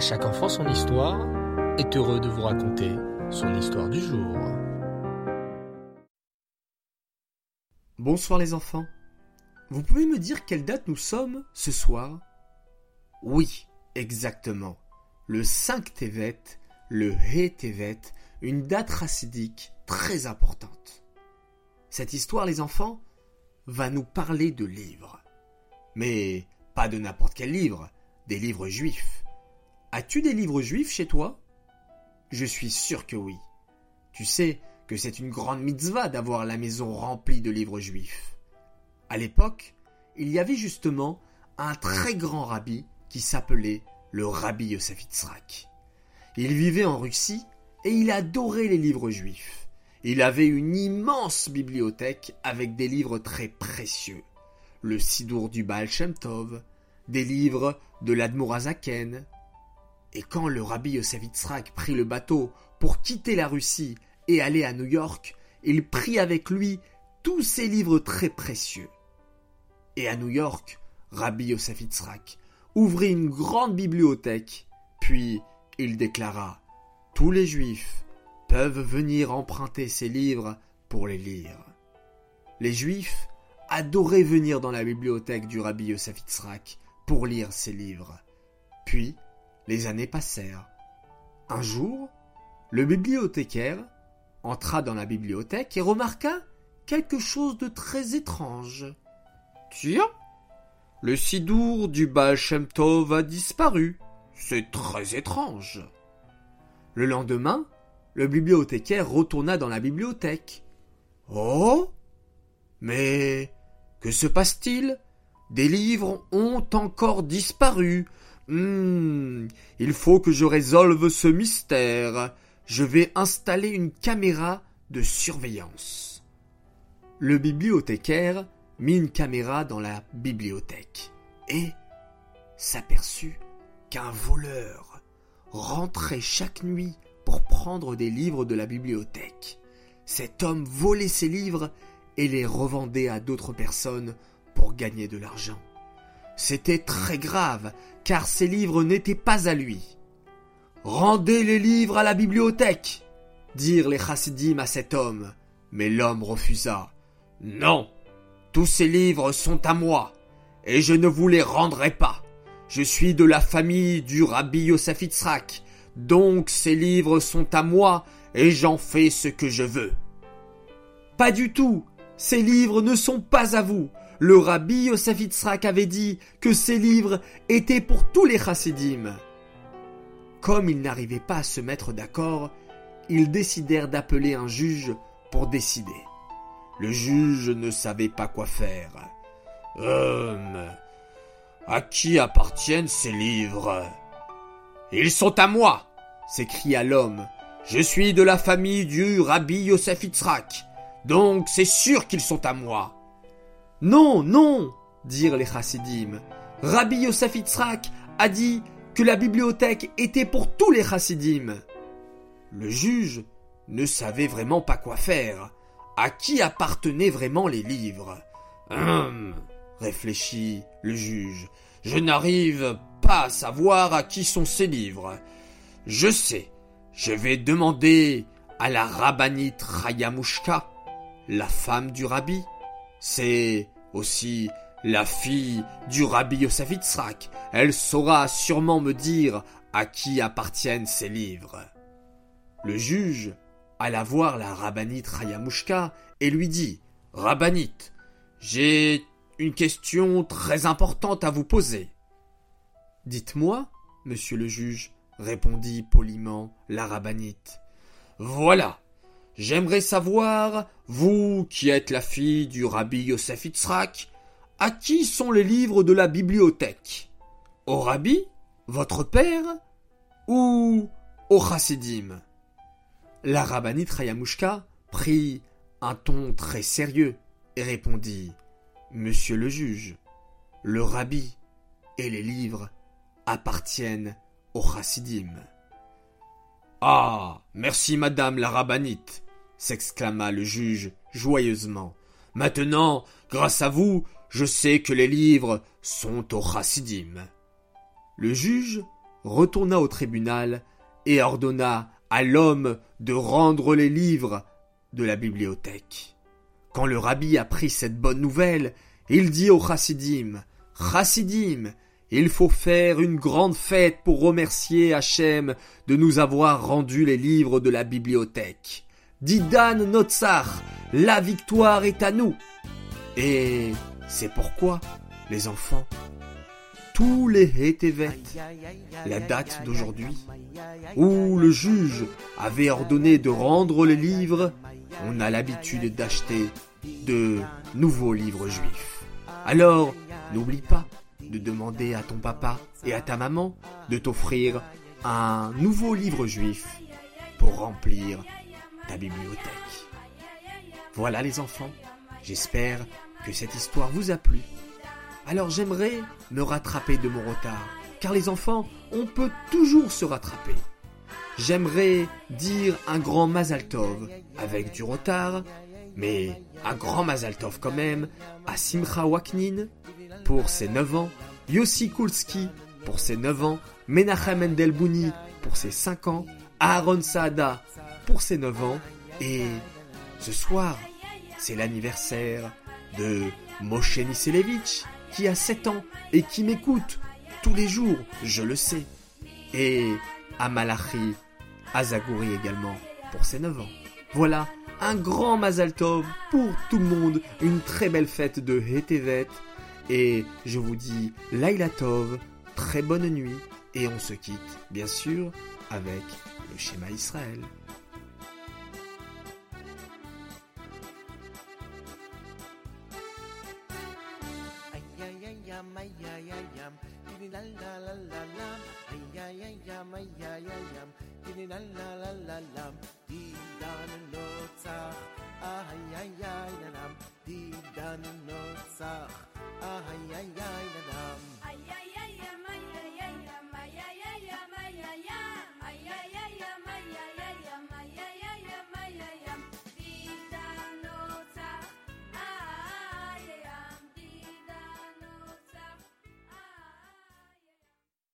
Chaque enfant son histoire est heureux de vous raconter son histoire du jour. Bonsoir les enfants. Vous pouvez me dire quelle date nous sommes ce soir? Oui, exactement. Le 5 Tevet, le He Tevet, une date racidique très importante. Cette histoire, les enfants, va nous parler de livres. Mais pas de n'importe quel livre, des livres juifs. As-tu des livres juifs chez toi? Je suis sûr que oui. Tu sais que c'est une grande mitzvah d'avoir la maison remplie de livres juifs. À l'époque, il y avait justement un très grand rabbi qui s'appelait le rabbi Yosef. Il vivait en Russie et il adorait les livres juifs. Il avait une immense bibliothèque avec des livres très précieux. Le Sidour du Baal Shem Tov, des livres de l'Admorazaken. Et quand le rabbi Yosef prit le bateau pour quitter la Russie et aller à New York, il prit avec lui tous ces livres très précieux. Et à New York, Rabbi Yosef ouvrit une grande bibliothèque, puis il déclara Tous les Juifs peuvent venir emprunter ces livres pour les lire. Les Juifs adoraient venir dans la bibliothèque du Rabbi Yosef pour lire ces livres. Puis, les années passèrent. Un jour, le bibliothécaire entra dans la bibliothèque et remarqua quelque chose de très étrange. Tiens, le sidour du Baal a disparu. C'est très étrange. Le lendemain, le bibliothécaire retourna dans la bibliothèque. Oh Mais que se passe-t-il? Des livres ont encore disparu. Hmm, il faut que je résolve ce mystère. Je vais installer une caméra de surveillance. Le bibliothécaire mit une caméra dans la bibliothèque et s'aperçut qu'un voleur rentrait chaque nuit pour prendre des livres de la bibliothèque. Cet homme volait ces livres et les revendait à d'autres personnes pour gagner de l'argent. C'était très grave, car ces livres n'étaient pas à lui. Rendez les livres à la bibliothèque, dirent les chassidim à cet homme. Mais l'homme refusa. Non, tous ces livres sont à moi, et je ne vous les rendrai pas. Je suis de la famille du rabbi Yosef Yitzhak, donc ces livres sont à moi et j'en fais ce que je veux. Pas du tout. Ces livres ne sont pas à vous. Le rabbi Yosef Yitzhak avait dit que ces livres étaient pour tous les chassidim. Comme ils n'arrivaient pas à se mettre d'accord, ils décidèrent d'appeler un juge pour décider. Le juge ne savait pas quoi faire. Hum, à qui appartiennent ces livres? Ils sont à moi s'écria l'homme. Je suis de la famille du rabbi Yosef Yitzhak, donc c'est sûr qu'ils sont à moi. Non, non, dirent les chassidim. Rabbi Yosef a dit que la bibliothèque était pour tous les chassidim. Le juge ne savait vraiment pas quoi faire. À qui appartenaient vraiment les livres? Hum, réfléchit le juge. Je n'arrive pas à savoir à qui sont ces livres. Je sais, je vais demander à la rabbinite Rayamushka, la femme du rabbi. C'est aussi la fille du rabbi Yosef. Elle saura sûrement me dire à qui appartiennent ces livres. Le juge alla voir la rabbinite Rayamushka et lui dit Rabbinite, j'ai une question très importante à vous poser. Dites-moi, monsieur le juge, répondit poliment la rabbinite. Voilà. J'aimerais savoir, vous qui êtes la fille du rabbi Yosef Yitzhak, à qui sont les livres de la bibliothèque? Au rabbi Votre père Ou au chassidim? La rabbinite prit un ton très sérieux et répondit Monsieur le juge, le rabbi et les livres appartiennent au chassidim. Ah. Merci madame la rabbinite, s'exclama le juge joyeusement. Maintenant, grâce à vous, je sais que les livres sont au chassidim. Le juge retourna au tribunal et ordonna à l'homme de rendre les livres de la bibliothèque. Quand le rabbi apprit cette bonne nouvelle, il dit au chassidim, Chassidim, il faut faire une grande fête pour remercier Hachem de nous avoir rendu les livres de la bibliothèque. Didan Notsar, la victoire est à nous. Et c'est pourquoi, les enfants, tous les Hétévet, la date d'aujourd'hui, où le juge avait ordonné de rendre les livres, on a l'habitude d'acheter de nouveaux livres juifs. Alors, n'oublie pas de demander à ton papa et à ta maman de t'offrir un nouveau livre juif pour remplir ta bibliothèque. Voilà les enfants, j'espère que cette histoire vous a plu. Alors j'aimerais me rattraper de mon retard, car les enfants, on peut toujours se rattraper. J'aimerais dire un grand Mazal Tov avec du retard, mais un grand Mazal Tov quand même à Simcha Waknin pour ses 9 ans, Yossi Kulski pour ses 9 ans, Menachem Endelbouni pour ses 5 ans, Aaron Saada pour ses 9 ans, et ce soir, c'est l'anniversaire de Moshe Niselevich qui a 7 ans et qui m'écoute tous les jours, je le sais, et Amalachi Azagouri également pour ses 9 ans. Voilà, un grand Mazal Tov pour tout le monde, une très belle fête de Hetevet, et je vous dis Laila Tov, très bonne nuit, et on se quitte, bien sûr, avec le schéma Israël. איי איי איי לנם, דידן נוצח, איי איי איי לנם. איי איי איי איי איי איי